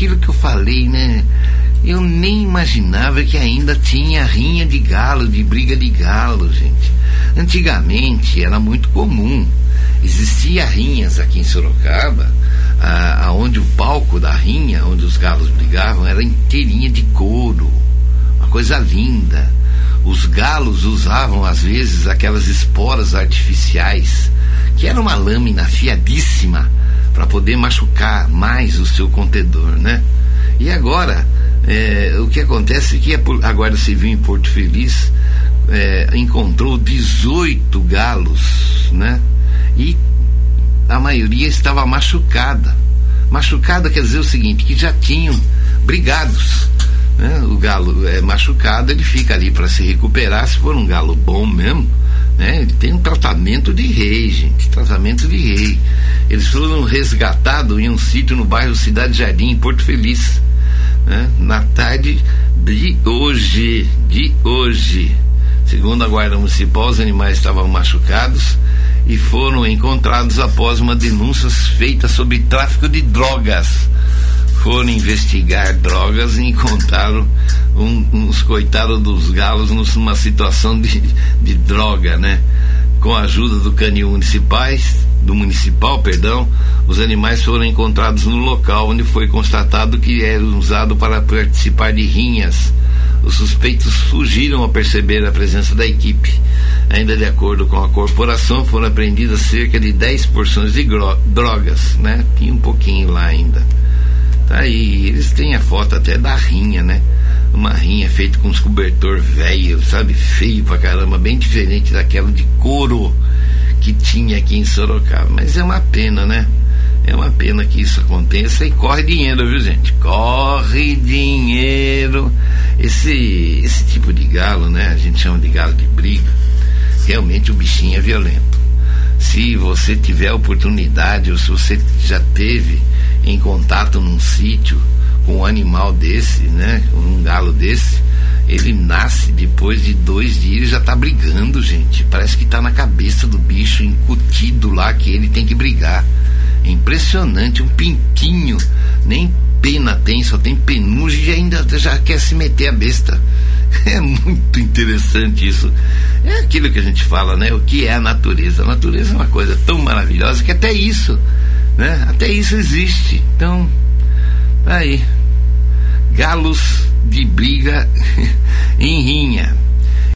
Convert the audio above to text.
aquilo que eu falei, né? Eu nem imaginava que ainda tinha rinha de galo, de briga de galo, gente. Antigamente era muito comum. Existia rinhas aqui em Sorocaba, aonde o palco da rinha, onde os galos brigavam, era inteirinha de couro. Uma coisa linda. Os galos usavam às vezes aquelas esporas artificiais, que era uma lâmina afiadíssima para poder machucar mais o seu contedor, né? E agora é, o que acontece é que a Guarda Civil em Porto Feliz é, encontrou 18 galos, né? E a maioria estava machucada. Machucada quer dizer o seguinte, que já tinham brigados. Né? O galo é machucado, ele fica ali para se recuperar, se for um galo bom mesmo, né? Ele tem um tratamento de rei, gente, tratamento de rei. Eles foram resgatados em um sítio no bairro Cidade Jardim, em Porto Feliz né? na tarde de hoje, de hoje. Segundo a Guarda Municipal, os animais estavam machucados e foram encontrados após uma denúncia feita sobre tráfico de drogas. Foram investigar drogas e encontraram um, uns coitados dos galos numa situação de, de droga, né? Com a ajuda do canil municipais, do municipal, perdão, os animais foram encontrados no local onde foi constatado que era usado para participar de rinhas. Os suspeitos fugiram ao perceber a presença da equipe. Ainda de acordo com a corporação, foram apreendidas cerca de 10 porções de drogas, né? Tinha um pouquinho lá ainda. Tá aí, eles têm a foto até da rinha, né? Uma rinha feita com uns cobertor velho, sabe? Feio pra caramba, bem diferente daquela de couro que tinha aqui em Sorocaba. Mas é uma pena, né? É uma pena que isso aconteça e corre dinheiro, viu gente? Corre dinheiro. Esse, esse tipo de galo, né? A gente chama de galo de briga. Realmente o bichinho é violento. Se você tiver oportunidade ou se você já teve em contato num sítio com um animal desse, né? Um galo desse, ele nasce depois de dois dias já tá brigando, gente. Parece que tá na cabeça do bicho, incutido lá que ele tem que brigar. É impressionante, um pintinho, nem pena tem, só tem penugem e ainda já quer se meter a besta. É muito interessante isso. É aquilo que a gente fala, né? O que é a natureza? A natureza é uma coisa tão maravilhosa que até isso, né? Até isso existe. Então, tá aí. Galos de briga em rinha.